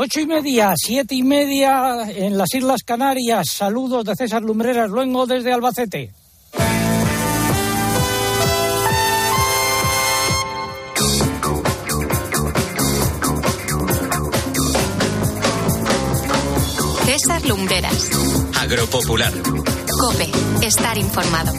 Ocho y media, siete y media en las Islas Canarias. Saludos de César Lumbreras Luengo desde Albacete. César Lumbreras. Agropopular. Cope, estar informado.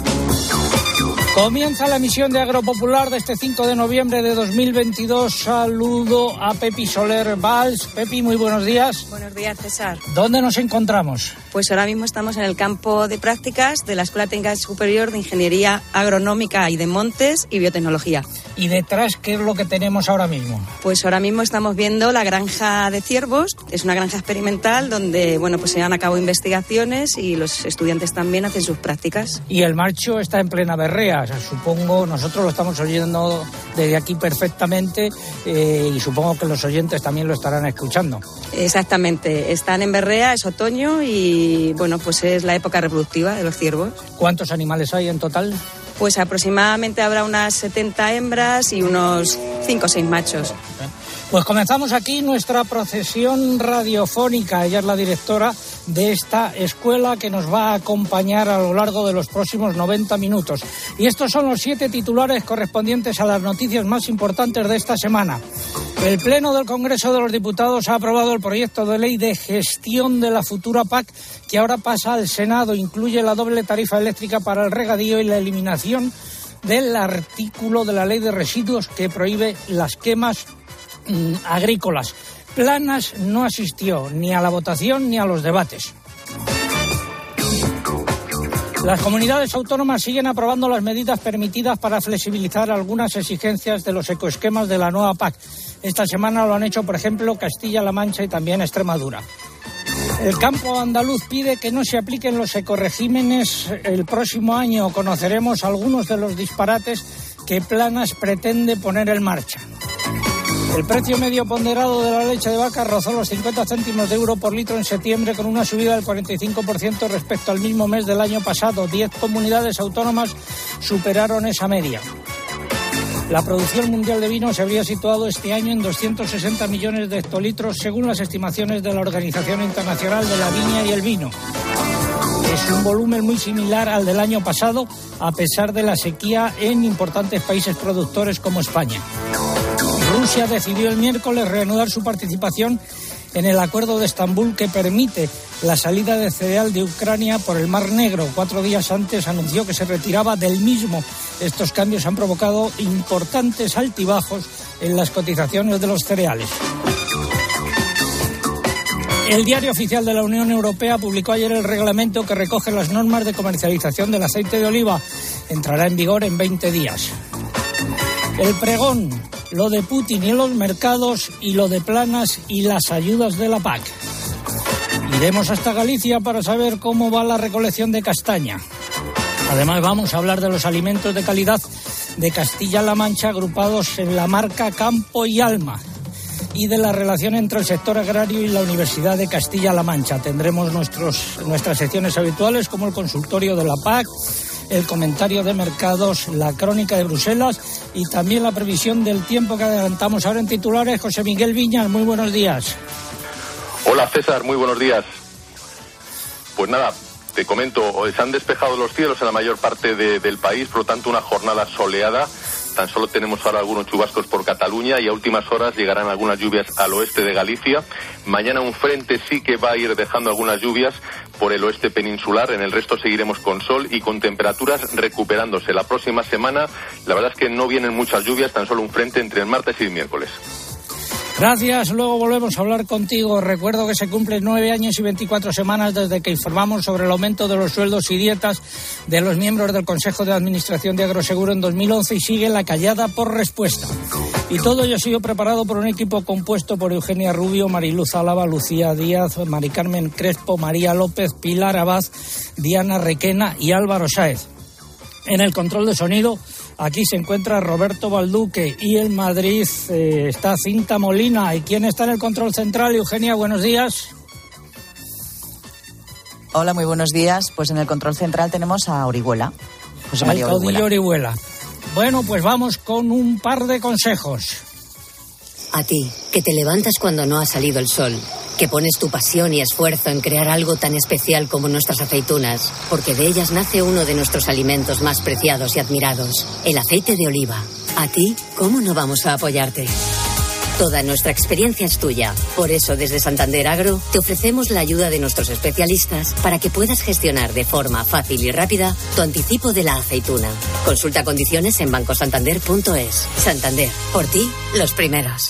Comienza la emisión de Agropopular de este 5 de noviembre de 2022. Saludo a Pepi Soler Valls. Pepi, muy buenos días. Buenos días, César. ¿Dónde nos encontramos? Pues ahora mismo estamos en el campo de prácticas de la Escuela Técnica Superior de Ingeniería Agronómica y de Montes y Biotecnología. ¿Y detrás qué es lo que tenemos ahora mismo? Pues ahora mismo estamos viendo la granja de ciervos. Es una granja experimental donde bueno, pues se llevan a cabo investigaciones y los estudiantes también hacen sus prácticas. Y el marcho está en plena berrea. Supongo, nosotros lo estamos oyendo desde aquí perfectamente eh, y supongo que los oyentes también lo estarán escuchando. Exactamente. Están en berrea, es otoño y bueno, pues es la época reproductiva de los ciervos. ¿Cuántos animales hay en total? Pues aproximadamente habrá unas 70 hembras y unos 5 o 6 machos. Pues comenzamos aquí nuestra procesión radiofónica. Ella es la directora de esta escuela que nos va a acompañar a lo largo de los próximos 90 minutos. Y estos son los siete titulares correspondientes a las noticias más importantes de esta semana. El Pleno del Congreso de los Diputados ha aprobado el proyecto de ley de gestión de la futura PAC que ahora pasa al Senado. Incluye la doble tarifa eléctrica para el regadío y la eliminación del artículo de la ley de residuos que prohíbe las quemas mm, agrícolas. Planas no asistió ni a la votación ni a los debates. Las comunidades autónomas siguen aprobando las medidas permitidas para flexibilizar algunas exigencias de los ecoesquemas de la nueva PAC. Esta semana lo han hecho, por ejemplo, Castilla-La Mancha y también Extremadura. El campo andaluz pide que no se apliquen los ecoregímenes el próximo año. Conoceremos algunos de los disparates que Planas pretende poner en marcha. El precio medio ponderado de la leche de vaca rozó los 50 céntimos de euro por litro en septiembre con una subida del 45% respecto al mismo mes del año pasado. Diez comunidades autónomas superaron esa media. La producción mundial de vino se habría situado este año en 260 millones de hectolitros según las estimaciones de la Organización Internacional de la Viña y el Vino. Es un volumen muy similar al del año pasado, a pesar de la sequía en importantes países productores como España. Rusia decidió el miércoles reanudar su participación en el acuerdo de Estambul que permite la salida de cereal de Ucrania por el Mar Negro. Cuatro días antes anunció que se retiraba del mismo. Estos cambios han provocado importantes altibajos en las cotizaciones de los cereales. El Diario Oficial de la Unión Europea publicó ayer el reglamento que recoge las normas de comercialización del aceite de oliva. Entrará en vigor en 20 días. El pregón, lo de Putin y los mercados y lo de Planas y las ayudas de la PAC. Iremos hasta Galicia para saber cómo va la recolección de castaña. Además vamos a hablar de los alimentos de calidad de Castilla-La Mancha agrupados en la marca Campo y Alma y de la relación entre el sector agrario y la Universidad de Castilla-La Mancha. Tendremos nuestros, nuestras secciones habituales como el consultorio de la PAC, el comentario de mercados, la crónica de Bruselas y también la previsión del tiempo que adelantamos ahora en titulares. José Miguel Viñas, muy buenos días. Hola César, muy buenos días. Pues nada, te comento, se han despejado los cielos en la mayor parte de, del país, por lo tanto una jornada soleada. Tan solo tenemos ahora algunos chubascos por Cataluña y a últimas horas llegarán algunas lluvias al oeste de Galicia. Mañana un frente sí que va a ir dejando algunas lluvias por el oeste peninsular. En el resto seguiremos con sol y con temperaturas recuperándose. La próxima semana, la verdad es que no vienen muchas lluvias, tan solo un frente entre el martes y el miércoles. Gracias, luego volvemos a hablar contigo. Recuerdo que se cumplen nueve años y veinticuatro semanas desde que informamos sobre el aumento de los sueldos y dietas de los miembros del Consejo de Administración de Agroseguro en 2011 y sigue la callada por respuesta. Y todo ello ha sido preparado por un equipo compuesto por Eugenia Rubio, Mariluz Álava, Lucía Díaz, Mari Carmen Crespo, María López, Pilar Abad, Diana Requena y Álvaro Sáez. En el control de sonido, Aquí se encuentra Roberto Balduque y en Madrid eh, está Cinta Molina. ¿Y quién está en el control central? Eugenia, buenos días. Hola, muy buenos días. Pues en el control central tenemos a Orihuela. José María el caudillo Orihuela. Bueno, pues vamos con un par de consejos. A ti, que te levantas cuando no ha salido el sol, que pones tu pasión y esfuerzo en crear algo tan especial como nuestras aceitunas, porque de ellas nace uno de nuestros alimentos más preciados y admirados, el aceite de oliva. A ti, ¿cómo no vamos a apoyarte? Toda nuestra experiencia es tuya. Por eso, desde Santander Agro, te ofrecemos la ayuda de nuestros especialistas para que puedas gestionar de forma fácil y rápida tu anticipo de la aceituna. Consulta condiciones en bancosantander.es. Santander, por ti, los primeros.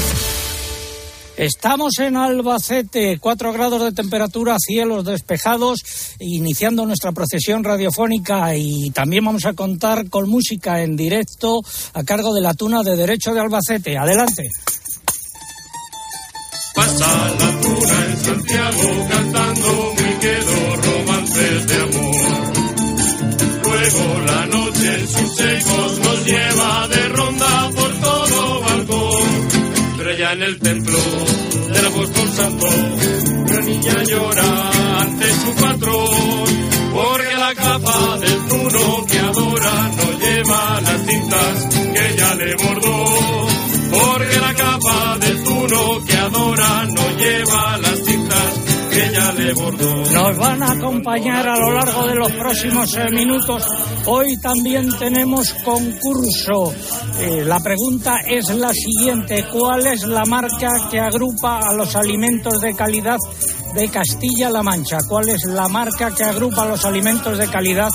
Estamos en Albacete, 4 grados de temperatura, cielos despejados, iniciando nuestra procesión radiofónica y también vamos a contar con música en directo a cargo de la Tuna de Derecho de Albacete. Adelante. Pasa la tuna en Santiago cantando me quedo romances de amor. Luego la noche en sus ecos nos lleva de ronda. En el templo del apóstol santo, la niña llora ante su patrón. Porque la capa del tuno que adora no lleva las cintas que ella le bordó. Nos van a acompañar a lo largo de los próximos eh, minutos. Hoy también tenemos concurso. Eh, la pregunta es la siguiente. ¿Cuál es la marca que agrupa a los alimentos de calidad de Castilla-La Mancha? ¿Cuál es la marca que agrupa a los alimentos de calidad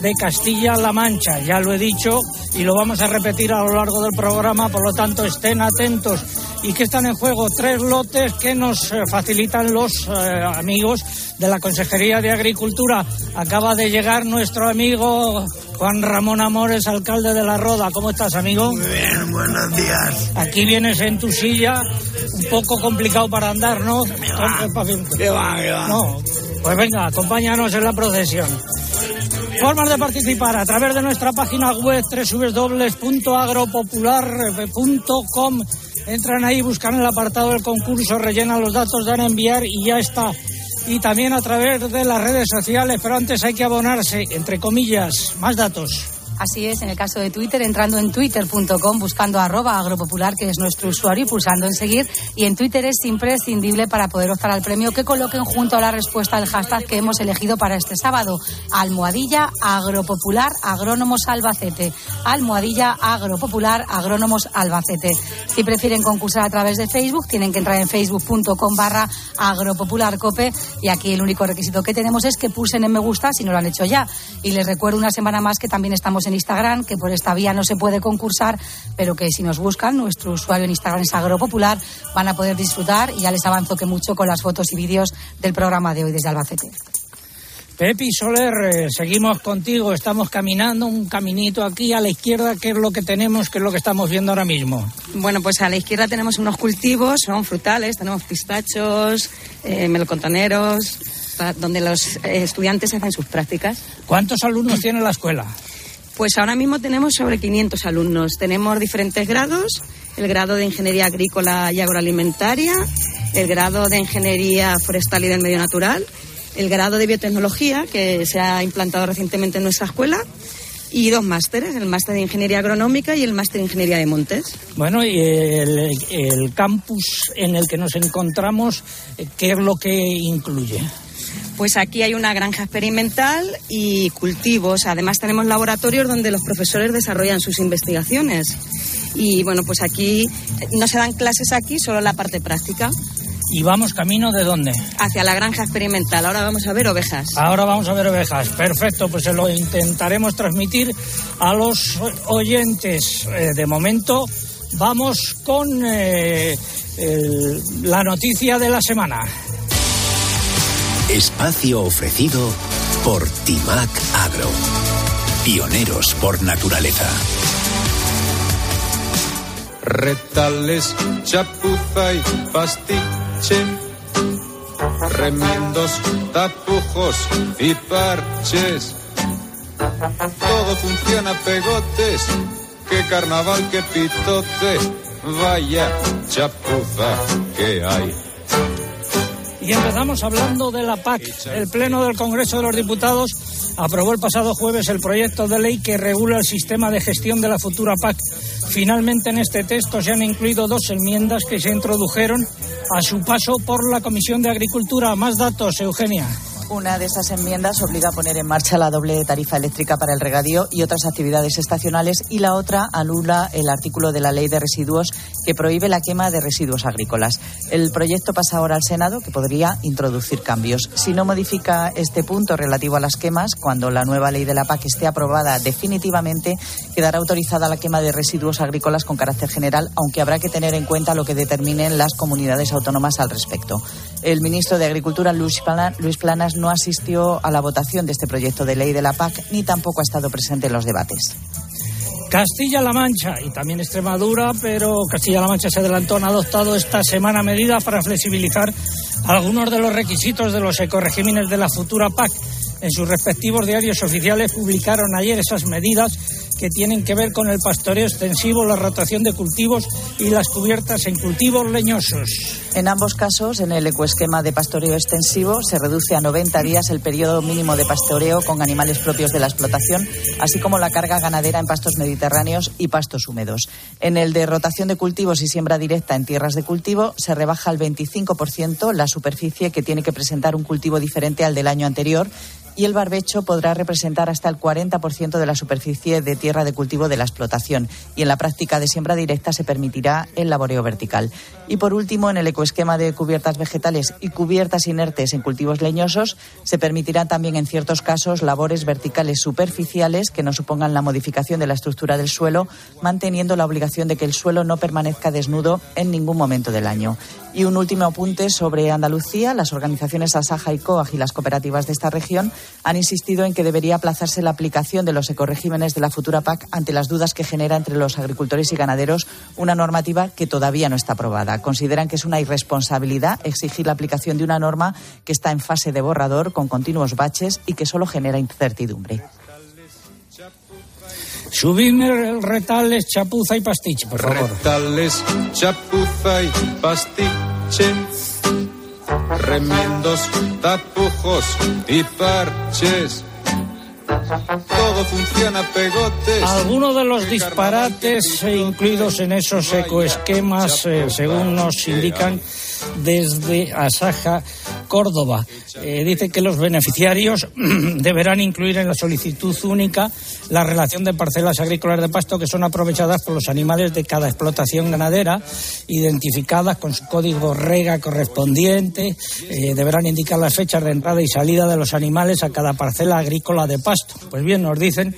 de Castilla-La Mancha? Ya lo he dicho y lo vamos a repetir a lo largo del programa, por lo tanto estén atentos. ¿Y que están en juego? Tres lotes que nos eh, facilitan los eh, amigos de la Consejería de Agricultura. Acaba de llegar nuestro amigo Juan Ramón Amores, alcalde de La Roda. ¿Cómo estás, amigo? Muy bien, buenos días. Aquí vienes en tu silla, un poco complicado para andar, ¿no? ¿Qué va, qué va? No, pues venga, acompáñanos en la procesión. Formas de participar a través de nuestra página web www.agropopular.com. Entran ahí, buscan el apartado del concurso, rellenan los datos, dan a enviar y ya está. Y también a través de las redes sociales, pero antes hay que abonarse, entre comillas, más datos. Así es, en el caso de Twitter, entrando en twitter.com, buscando arroba agropopular, que es nuestro usuario, y pulsando en seguir. Y en Twitter es imprescindible para poder optar al premio que coloquen junto a la respuesta del hashtag que hemos elegido para este sábado. Almohadilla agropopular agrónomos albacete. Almohadilla agropopular agrónomos albacete. Si prefieren concursar a través de Facebook, tienen que entrar en facebook.com barra agropopularcope. Y aquí el único requisito que tenemos es que pulsen en me gusta si no lo han hecho ya. Y les recuerdo una semana más que también estamos en Instagram, que por esta vía no se puede concursar, pero que si nos buscan, nuestro usuario en Instagram es Agropopular, van a poder disfrutar y ya les avanzo que mucho con las fotos y vídeos del programa de hoy desde Albacete. Pepi Soler, eh, seguimos contigo, estamos caminando un caminito aquí a la izquierda, ¿qué es lo que tenemos, qué es lo que estamos viendo ahora mismo? Bueno, pues a la izquierda tenemos unos cultivos, son frutales, tenemos pistachos, eh, melocotoneros, donde los eh, estudiantes hacen sus prácticas. ¿Cuántos alumnos tiene la escuela? Pues ahora mismo tenemos sobre 500 alumnos. Tenemos diferentes grados, el grado de Ingeniería Agrícola y Agroalimentaria, el grado de Ingeniería Forestal y del Medio Natural, el grado de Biotecnología, que se ha implantado recientemente en nuestra escuela, y dos másteres, el máster de Ingeniería Agronómica y el máster de Ingeniería de Montes. Bueno, y el, el campus en el que nos encontramos, ¿qué es lo que incluye? Pues aquí hay una granja experimental y cultivos. Además tenemos laboratorios donde los profesores desarrollan sus investigaciones. Y bueno, pues aquí eh, no se dan clases aquí, solo la parte práctica. ¿Y vamos camino de dónde? Hacia la granja experimental. Ahora vamos a ver ovejas. Ahora vamos a ver ovejas. Perfecto, pues se lo intentaremos transmitir a los oyentes. Eh, de momento vamos con eh, el- la noticia de la semana. Espacio ofrecido por Timac Agro. Pioneros por naturaleza. Retales, chapuza y pastiche, remiendos, tapujos y parches, Todo funciona pegotes. Qué carnaval, qué pitote. Vaya chapuza que hay. Y empezamos hablando de la PAC. El Pleno del Congreso de los Diputados aprobó el pasado jueves el proyecto de ley que regula el sistema de gestión de la futura PAC. Finalmente en este texto se han incluido dos enmiendas que se introdujeron a su paso por la Comisión de Agricultura. Más datos, Eugenia. Una de esas enmiendas obliga a poner en marcha la doble tarifa eléctrica para el regadío y otras actividades estacionales y la otra anula el artículo de la ley de residuos que prohíbe la quema de residuos agrícolas. El proyecto pasa ahora al Senado que podría introducir cambios. Si no modifica este punto relativo a las quemas, cuando la nueva ley de la PAC esté aprobada definitivamente, quedará autorizada la quema de residuos agrícolas con carácter general, aunque habrá que tener en cuenta lo que determinen las comunidades autónomas al respecto. El ministro de Agricultura, Luis Planas, no asistió a la votación de este proyecto de ley de la PAC ni tampoco ha estado presente en los debates. Castilla-La Mancha y también Extremadura, pero Castilla-La Mancha se adelantó, han adoptado esta semana medidas para flexibilizar algunos de los requisitos de los ecoregímenes de la futura PAC. En sus respectivos diarios oficiales publicaron ayer esas medidas que tienen que ver con el pastoreo extensivo, la rotación de cultivos y las cubiertas en cultivos leñosos. En ambos casos, en el ecoesquema de pastoreo extensivo, se reduce a 90 días el periodo mínimo de pastoreo con animales propios de la explotación, así como la carga ganadera en pastos mediterráneos y pastos húmedos. En el de rotación de cultivos y siembra directa en tierras de cultivo, se rebaja al 25% la superficie que tiene que presentar un cultivo diferente al del año anterior y el barbecho podrá representar hasta el 40% de la superficie de tierra de cultivo de la explotación y en la práctica de siembra directa se permitirá el laboreo vertical. Y por último, en el ecoesquema de cubiertas vegetales y cubiertas inertes en cultivos leñosos se permitirán también en ciertos casos labores verticales superficiales que no supongan la modificación de la estructura del suelo, manteniendo la obligación de que el suelo no permanezca desnudo en ningún momento del año. Y un último apunte sobre Andalucía. Las organizaciones Asaja y COAG y las cooperativas de esta región han insistido en que debería aplazarse la aplicación de los ecoregímenes de la futura PAC ante las dudas que genera entre los agricultores y ganaderos una normativa que todavía no está aprobada. Consideran que es una irresponsabilidad exigir la aplicación de una norma que está en fase de borrador con continuos baches y que solo genera incertidumbre. Subidme el retales, chapuza y pastiche, por favor. Retales, chapuza y pastiche. Remiendos, tapujos y parches. Todo funciona pegotes. Algunos de los disparates incluidos en esos ecoesquemas, eh, según nos indican desde Asaja, Córdoba. Eh, dice que los beneficiarios deberán incluir en la solicitud única la relación de parcelas agrícolas de pasto que son aprovechadas por los animales de cada explotación ganadera, identificadas con su código rega correspondiente. Eh, deberán indicar las fechas de entrada y salida de los animales a cada parcela agrícola de pasto. Pues bien, nos dicen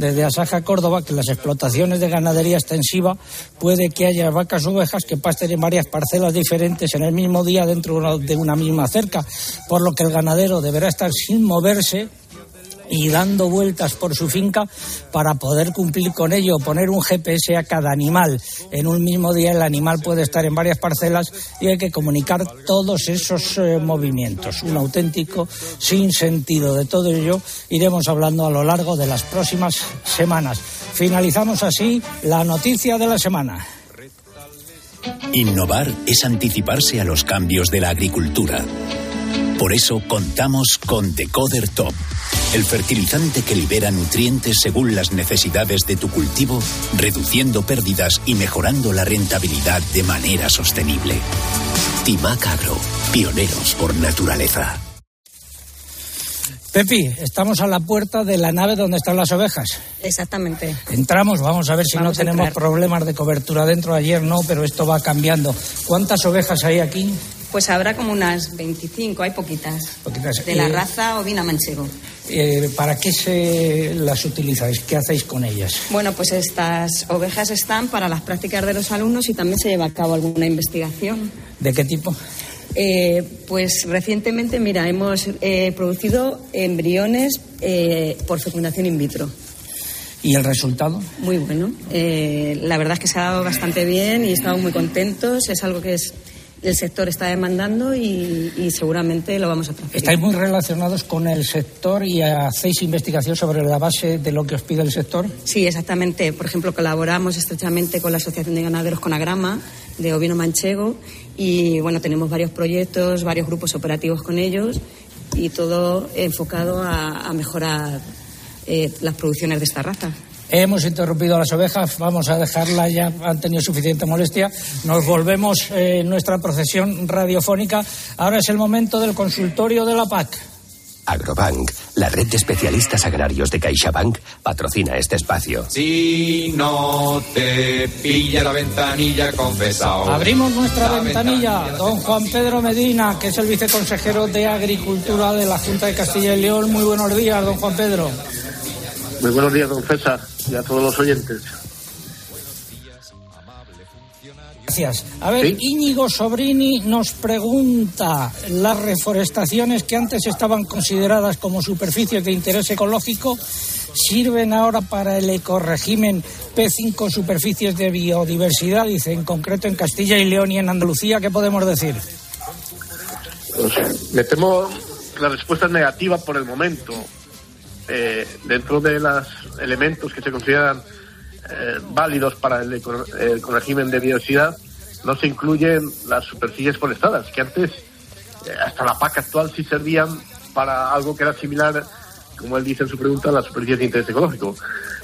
desde Asaja, Córdoba, que las explotaciones de ganadería extensiva puede que haya vacas o ovejas que pasten en varias parcelas diferentes en el mismo día dentro de una misma cerca, por lo que el ganadero deberá estar sin moverse y dando vueltas por su finca para poder cumplir con ello, poner un GPS a cada animal. En un mismo día el animal puede estar en varias parcelas y hay que comunicar todos esos eh, movimientos. Un auténtico sinsentido. De todo ello iremos hablando a lo largo de las próximas semanas. Finalizamos así la noticia de la semana. Innovar es anticiparse a los cambios de la agricultura. Por eso contamos con Decoder Top, el fertilizante que libera nutrientes según las necesidades de tu cultivo, reduciendo pérdidas y mejorando la rentabilidad de manera sostenible. Timac Agro, pioneros por naturaleza. Pepi, estamos a la puerta de la nave donde están las ovejas. Exactamente. Entramos, vamos a ver si Vamos no tenemos problemas de cobertura dentro. Ayer no, pero esto va cambiando. ¿Cuántas ovejas hay aquí? Pues habrá como unas 25, hay poquitas. Poquitas. De la Eh, raza ovina manchego. eh, ¿Para qué se las utilizáis? ¿Qué hacéis con ellas? Bueno, pues estas ovejas están para las prácticas de los alumnos y también se lleva a cabo alguna investigación. ¿De qué tipo? Eh, pues recientemente, mira, hemos producido embriones por fecundación in vitro. ¿Y el resultado? Muy bueno. Eh, la verdad es que se ha dado bastante bien y estamos muy contentos. Es algo que es el sector está demandando y, seguramente lo vamos a transferir. ¿Estáis muy relacionados con el sector y hacéis investigación sobre la base de lo que os pide el sector? Sí, exactamente. Por ejemplo, colaboramos estrechamente con la Asociación de Ganaderos con Agrama de ovino manchego y bueno, tenemos varios proyectos, varios grupos operativos con ellos y todo enfocado a, mejorar eh, las producciones de esta raza. Hemos interrumpido a las ovejas, vamos a dejarla ya, han tenido suficiente molestia. Nos volvemos en nuestra procesión radiofónica. Ahora es el momento del consultorio de la PAC. Agrobank, la red de especialistas agrarios de CaixaBank, patrocina este espacio. Si no te pilla la ventanilla, confesado. Abrimos nuestra ventanilla. Don Juan Pedro Medina, que es el viceconsejero de Agricultura de la Junta de Castilla y León. Muy buenos días, don Juan Pedro. Muy buenos días, don César, y a todos los oyentes. Gracias. A ver, Íñigo Sobrini nos pregunta, ¿las reforestaciones que antes estaban consideradas como superficies de interés ecológico sirven ahora para el ecoregimen P5 superficies de biodiversidad? Dice, en concreto en Castilla y León y en Andalucía, ¿qué podemos decir? Pues, me temo la respuesta es negativa por el momento. Eh, dentro de los elementos que se consideran eh, válidos para el, régimen de biodiversidad, no se incluyen las superficies forestadas, que antes, eh, hasta la PAC actual, sí servían para algo que era similar, como él dice en su pregunta, a las superficies de interés ecológico.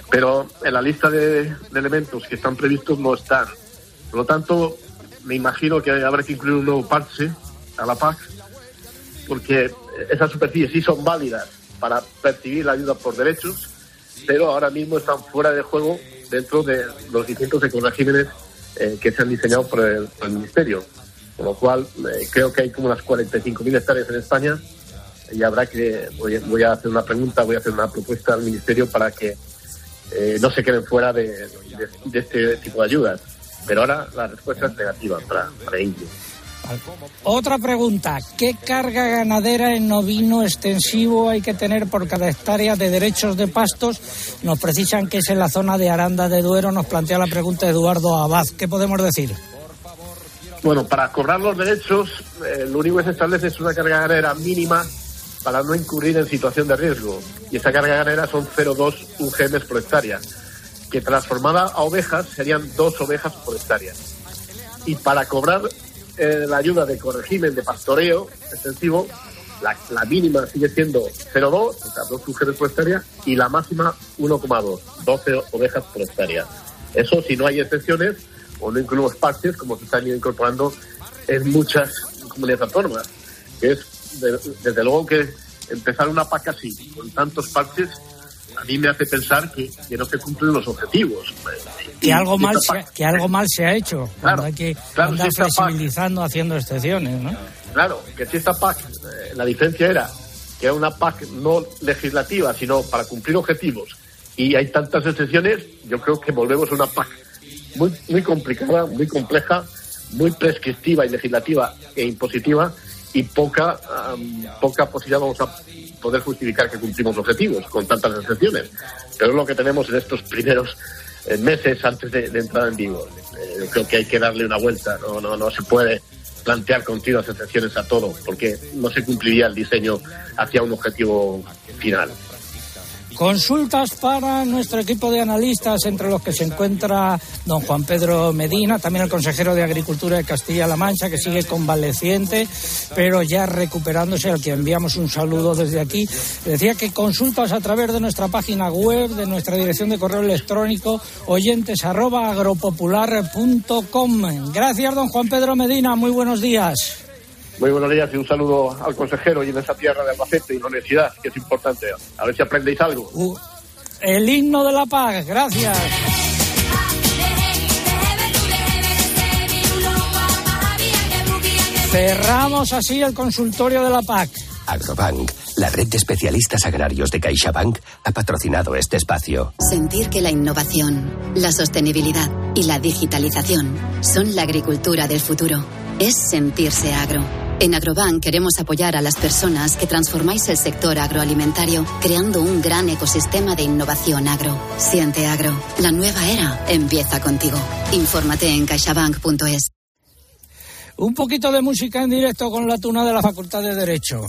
Pero en la lista de, elementos que están previstos no están. Por lo tanto, me imagino que habrá que incluir un nuevo parche a la PAC, porque esas superficies sí son válidas para percibir la ayuda por derechos, pero ahora mismo están fuera de juego dentro de los distintos ecoregímenes eh, que se han diseñado por el, Ministerio. Con lo cual, eh, creo que hay como unas 45.000 hectáreas en España y habrá que, voy, a hacer una pregunta, voy a hacer una propuesta al Ministerio para que eh, no se queden fuera de, este tipo de ayudas. Pero ahora la respuesta es negativa para, para ello. Otra pregunta, ¿qué carga ganadera en ovino extensivo hay que tener por cada hectárea de derechos de pastos? Nos precisan que es en la zona de Aranda de Duero, nos plantea la pregunta Eduardo Abad. ¿Qué podemos decir? Bueno, para cobrar los derechos, eh, lo único que se establece es una carga ganadera mínima para no incurrir en situación de riesgo. Y esa carga ganadera son 0,2 UGMs por hectárea, que transformada a ovejas serían dos ovejas por hectárea. Y para cobrar eh, la ayuda de corregimen de pastoreo extensivo, la, mínima sigue siendo 0,2, o sea, dos mujeres por hectárea, y la máxima 1,2, 12 ovejas por hectárea. Eso si no hay excepciones o no incluimos parches, como se están incorporando en muchas comunidades autónomas. Es, desde luego que empezar una PAC así, con tantos parches, a mí me hace pensar que, no se cumplen los objetivos. Que algo, mal se, que algo mal se ha hecho, claro, hay que andar flexibilizando, haciendo excepciones, ¿no? Claro, que si esta PAC, eh, la diferencia era que era una PAC no legislativa, sino para cumplir objetivos, y hay tantas excepciones, yo creo que volvemos a una PAC muy, muy complicada, muy compleja, muy prescriptiva y legislativa e impositiva, y poca, poca posibilidad vamos a poder justificar que cumplimos objetivos con tantas excepciones. Pero es lo que tenemos en estos primeros eh, meses antes de, entrar en vigor. Eh, creo que hay que darle una vuelta, no, no, no se puede plantear continuas excepciones a todo, porque no se cumpliría el diseño hacia un objetivo final. Consultas para nuestro equipo de analistas, entre los que se encuentra don Juan Pedro Medina, también el consejero de Agricultura de Castilla-La Mancha, que sigue convaleciente, pero ya recuperándose, al que enviamos un saludo desde aquí. Decía que consultas a través de nuestra página web, de nuestra dirección de correo electrónico, oyentes arroba agropopular.com. Gracias, don Juan Pedro Medina. Muy buenos días. Muy buenos días y un saludo al consejero y en esa tierra de Albacete y la universidad, que es importante. A ver si aprendéis algo. Uh, el himno de la paz, gracias. Cerramos así el consultorio de la PAC. Agrobank, la red de especialistas agrarios de CaixaBank, ha patrocinado este espacio. Sentir que la innovación, la sostenibilidad y la digitalización son la agricultura del futuro es sentirse agro. En Agrobank queremos apoyar a las personas que transformáis el sector agroalimentario creando un gran ecosistema de innovación agro. Siente agro. La nueva era empieza contigo. Infórmate en caixabank.es. Un poquito de música en directo con la tuna de la Facultad de Derecho.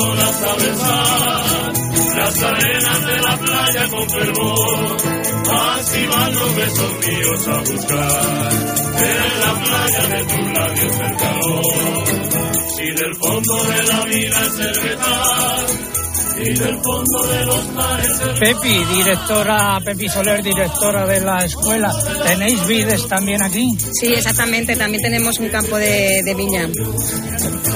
Las olas a besar las arenas de la playa con fervor. Así van los besos míos a buscar en la playa de tus labios el calor. Si del fondo de la vida es cervezar y del fondo de los mares. Pepi, directora, Pepi Soler, directora de la escuela. ¿Tenéis vides también aquí? Sí, exactamente. También tenemos un campo de, de viña.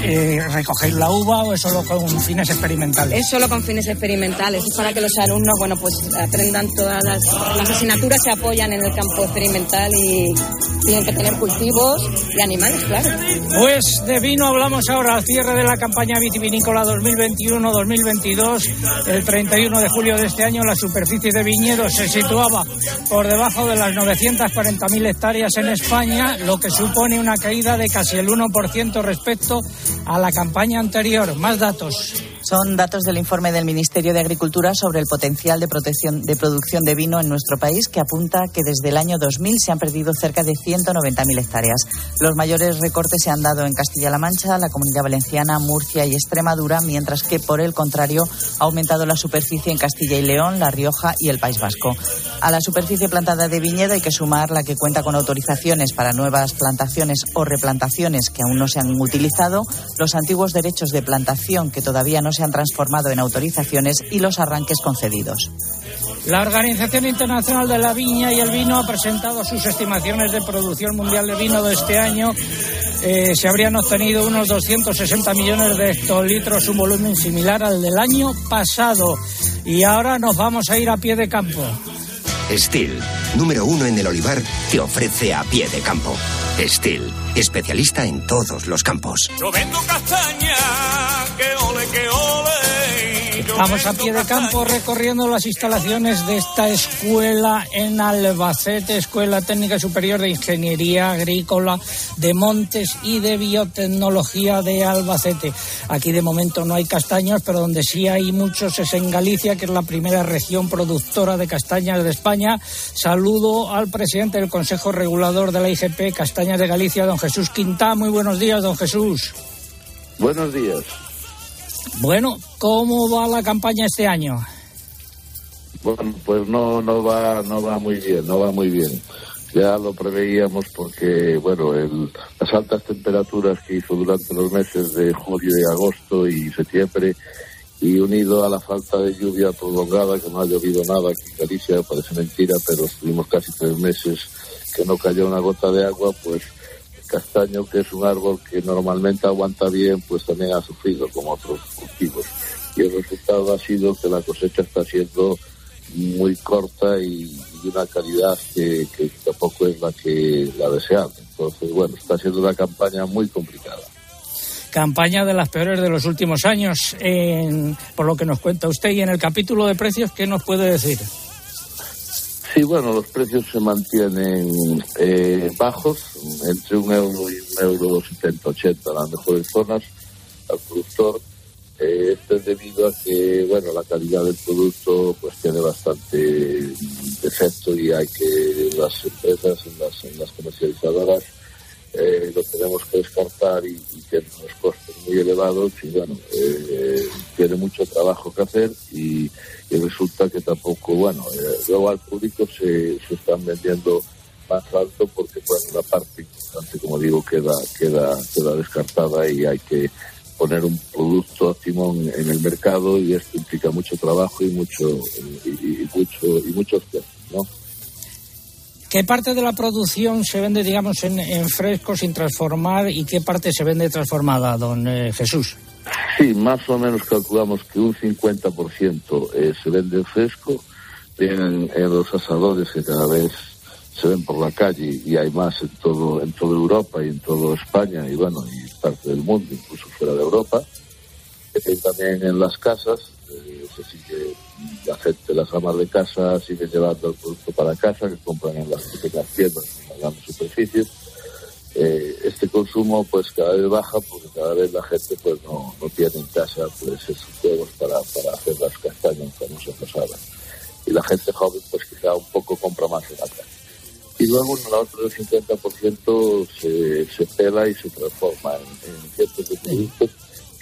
Eh, ¿Recogéis la uva o es solo con fines experimentales? Es solo con fines experimentales. Es para que los alumnos, bueno, pues aprendan todas las, las asignaturas se apoyan en el campo experimental y tienen que tener cultivos y animales, claro. Pues de vino hablamos ahora al cierre de la campaña vitivinícola 2021-2022 el 31 de julio de este año la superficie de viñedos se situaba por debajo de las 940.000 hectáreas en España, lo que supone una caída de casi el 1% respecto a la campaña anterior. Más datos. Son datos del informe del Ministerio de Agricultura sobre el potencial de, protección, de producción de vino en nuestro país, que apunta que desde el año 2000 se han perdido cerca de 190.000 hectáreas. Los mayores recortes se han dado en Castilla-La Mancha, la Comunidad Valenciana, Murcia y Extremadura, mientras que, por el contrario, ha aumentado la superficie en Castilla y León, La Rioja y el País Vasco. A la superficie plantada de viñedo hay que sumar la que cuenta con autorizaciones para nuevas plantaciones o replantaciones que aún no se han utilizado, los antiguos derechos de plantación que todavía no se han transformado en autorizaciones y los arranques concedidos. La Organización Internacional de la Viña y el Vino ha presentado sus estimaciones de producción mundial de vino de este año. Eh, se habrían obtenido unos 260 millones de hectolitros, un volumen similar al del año pasado. Y ahora nos vamos a ir a pie de campo. Steel, número uno en el olivar, te ofrece a pie de campo. Steel, especialista en todos los campos. Yo vendo castaña, Vamos a pie de campo recorriendo las instalaciones de esta escuela en Albacete, Escuela Técnica Superior de Ingeniería Agrícola de Montes y de Biotecnología de Albacete. Aquí de momento no hay castaños, pero donde sí hay muchos es en Galicia, que es la primera región productora de castañas de España. Saludo al presidente del Consejo Regulador de la IGP Castañas de Galicia, don Jesús Quintá. Muy buenos días, don Jesús. Buenos días. Bueno, ¿cómo va la campaña este año? Bueno, pues no, no va, no va muy bien, no va muy bien. Ya lo preveíamos porque, bueno, el, las altas temperaturas que hizo durante los meses de julio y agosto y septiembre y unido a la falta de lluvia prolongada, que no ha llovido nada aquí en Galicia, parece mentira, pero estuvimos casi tres meses que no cayó una gota de agua, pues castaño, que es un árbol que normalmente aguanta bien, pues también ha sufrido como otros cultivos. Y el resultado ha sido que la cosecha está siendo muy corta y, y una calidad que, que tampoco es la que la deseable. Entonces, bueno, está siendo una campaña muy complicada campaña de las peores de los últimos años, en, por lo que nos cuenta usted. Y en el capítulo de precios, ¿qué nos puede decir? Sí, bueno, los precios se mantienen eh, bajos, entre un euro y un euro setenta, ochenta, las mejores zonas al productor. Eh, esto es debido a que, bueno, la calidad del producto pues tiene bastante defecto y hay que las empresas, las, las comercializadoras, eh, lo tenemos que descartar y, y tiene unos costes muy elevados y bueno, eh, tiene mucho trabajo que hacer y, resulta que tampoco, bueno, eh, luego al público se, se están vendiendo más alto porque bueno, una parte importante, como digo, queda, queda, queda descartada y hay que poner un producto óptimo en, en el mercado y esto implica mucho trabajo y mucho y, mucho y muchos costos, ¿no? ¿Qué parte de la producción se vende, digamos, en, en fresco sin transformar y qué parte se vende transformada, don eh, Jesús? Sí, más o menos calculamos que un 50% eh, se vende en fresco, en, en los asadores que cada vez se ven por la calle y hay más en todo en toda Europa y en toda España y bueno, y parte del mundo, incluso fuera de Europa. Eh, también en las casas, eh, se sigue, la gente, las amas de casa siguen llevando el producto para casa, que compran en las pequeñas tiendas, en las grandes superficies. eh, este consumo pues cada vez baja porque cada vez la gente pues no, no tiene en casa pues esos juegos para, para hacer las castañas famosas pasadas y la gente joven pues quizá un poco compra más en la calle. Y luego el otro del 50% se, se pela y se transforma en, en ciertos productos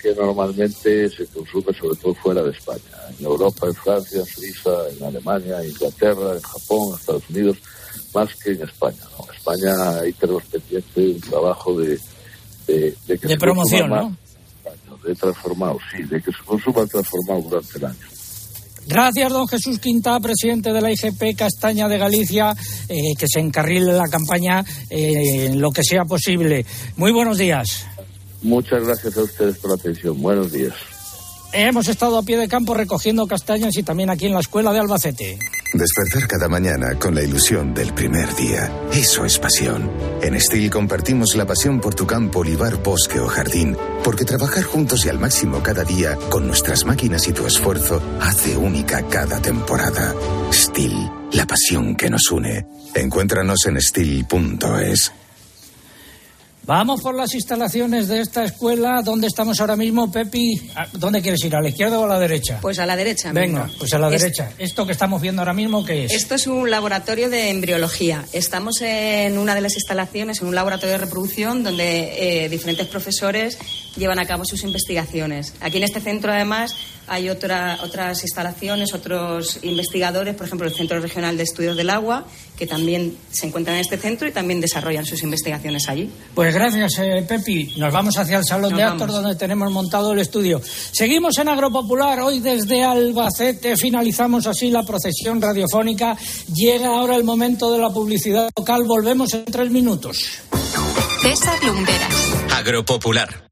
que normalmente se consume sobre todo fuera de España, en Europa, en Francia, en Suiza, en Alemania, en Inglaterra, en Japón, en Estados Unidos, más que en España. ¿no? En España ahí tenemos pendiente un trabajo de, de, de que De se promoción, ¿no? más, de transformado, sí, de que se consuma transformado durante el año. Gracias, don Jesús Quinta, presidente de la IGP Castaña de Galicia, eh, que se encarrile la campaña eh, en lo que sea posible. Muy buenos días. Muchas gracias a ustedes por la atención. Buenos días. Hemos estado a pie de campo recogiendo castañas y también aquí en la escuela de Albacete. Despertar cada mañana con la ilusión del primer día. Eso es pasión. En Steel compartimos la pasión por tu campo, olivar, bosque o jardín, porque trabajar juntos y al máximo cada día, con nuestras máquinas y tu esfuerzo, hace única cada temporada. Steel, la pasión que nos une. Encuéntranos en steel.es. Vamos por las instalaciones de esta escuela. ¿Dónde estamos ahora mismo, Pepi? ¿A- ¿Dónde quieres ir? ¿A la izquierda o a la derecha? Pues a la derecha. Venga, mismo. pues a la Es- derecha. Esto que estamos viendo ahora mismo, ¿qué es? Esto es un laboratorio de embriología. Estamos en una de las instalaciones, en un laboratorio de reproducción, donde eh, diferentes profesores llevan a cabo sus investigaciones. Aquí en este centro, además, hay otra- otras instalaciones, otros investigadores, por ejemplo, el Centro Regional de Estudios del Agua, que también se encuentran en este centro y también desarrollan sus investigaciones allí. Pues gracias, eh, Pepi. Nos vamos hacia el salón Nos de actos donde tenemos montado el estudio. Seguimos en Agropopular. Hoy desde Albacete finalizamos así la procesión radiofónica. Llega ahora el momento de la publicidad local. Volvemos en tres minutos. César Lumberas. Agropopular.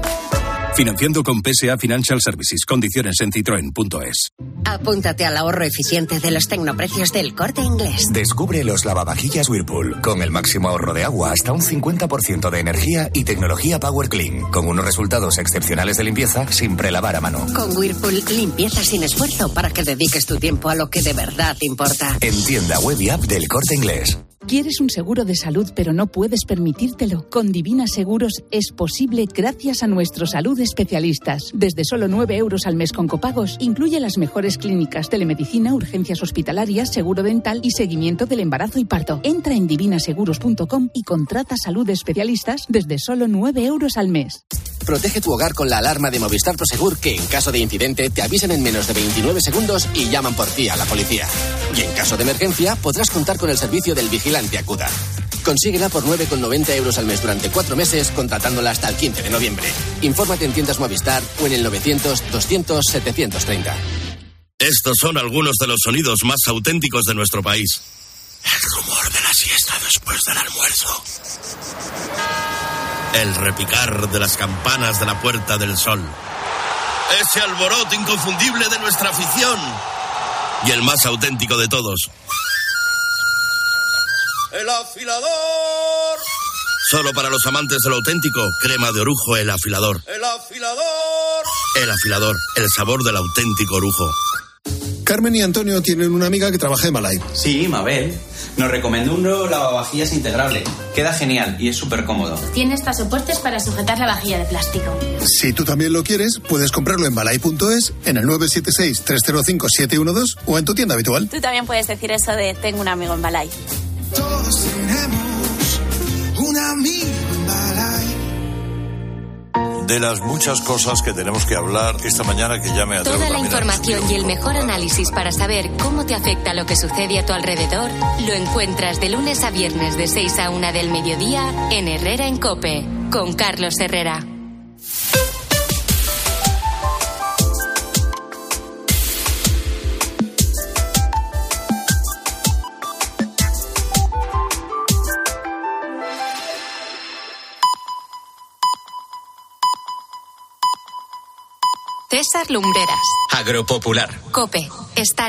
Financiando con PSA Financial Services. Condiciones en citroen.es. Apúntate al ahorro eficiente de los tecnoprecios del corte inglés. Descubre los lavavajillas Whirlpool con el máximo ahorro de agua hasta un 50% de energía y tecnología Power Clean, con unos resultados excepcionales de limpieza sin prelavar a mano. Con Whirlpool, limpieza sin esfuerzo para que dediques tu tiempo a lo que de verdad importa. En tienda web y app del corte inglés. ¿Quieres un seguro de salud pero no puedes permitírtelo? Con Divina Seguros es posible gracias a nuestros salud especialistas. Desde solo 9 euros al mes con copagos, incluye las mejores clínicas, telemedicina, urgencias hospitalarias, seguro dental y seguimiento del embarazo y parto. Entra en divinaseguros.com y contrata salud especialistas desde solo 9 euros al mes. Protege tu hogar con la alarma de Movistar Prosegur que en caso de incidente te avisan en menos de 29 segundos y llaman por ti a la policía. Y en caso de emergencia podrás contar con el servicio del vigilante Acuda. Consíguela por 9,90 euros al mes durante cuatro meses contratándola hasta el 15 de noviembre. Infórmate en tiendas Movistar o en el 900-200-730. Estos son algunos de los sonidos más auténticos de nuestro país. El rumor de la siesta después del almuerzo. El repicar de las campanas de la Puerta del Sol. Ese alboroto inconfundible de nuestra afición. Y el más auténtico de todos. El afilador. Solo para los amantes del auténtico, crema de orujo, el afilador. El afilador. El afilador, el sabor del auténtico orujo. Carmen y Antonio tienen una amiga que trabaja en Malay. Sí, Mabel. Nos recomendó un nuevo lavavajillas integrable. Queda genial y es súper cómodo. Tiene hasta soportes para sujetar la vajilla de plástico. Si tú también lo quieres, puedes comprarlo en balay.es, en el 976-305-712 o en tu tienda habitual. Tú también puedes decir eso de tengo un amigo en Balay. Todos tenemos un amigo en Balay. De las muchas cosas que tenemos que hablar esta mañana que ya me Toda la información y el mejor análisis para saber cómo te afecta lo que sucede a tu alrededor lo encuentras de lunes a viernes de 6 a 1 del mediodía en Herrera en Cope con Carlos Herrera. César Lumbreras. Agropopular. Cope. Estar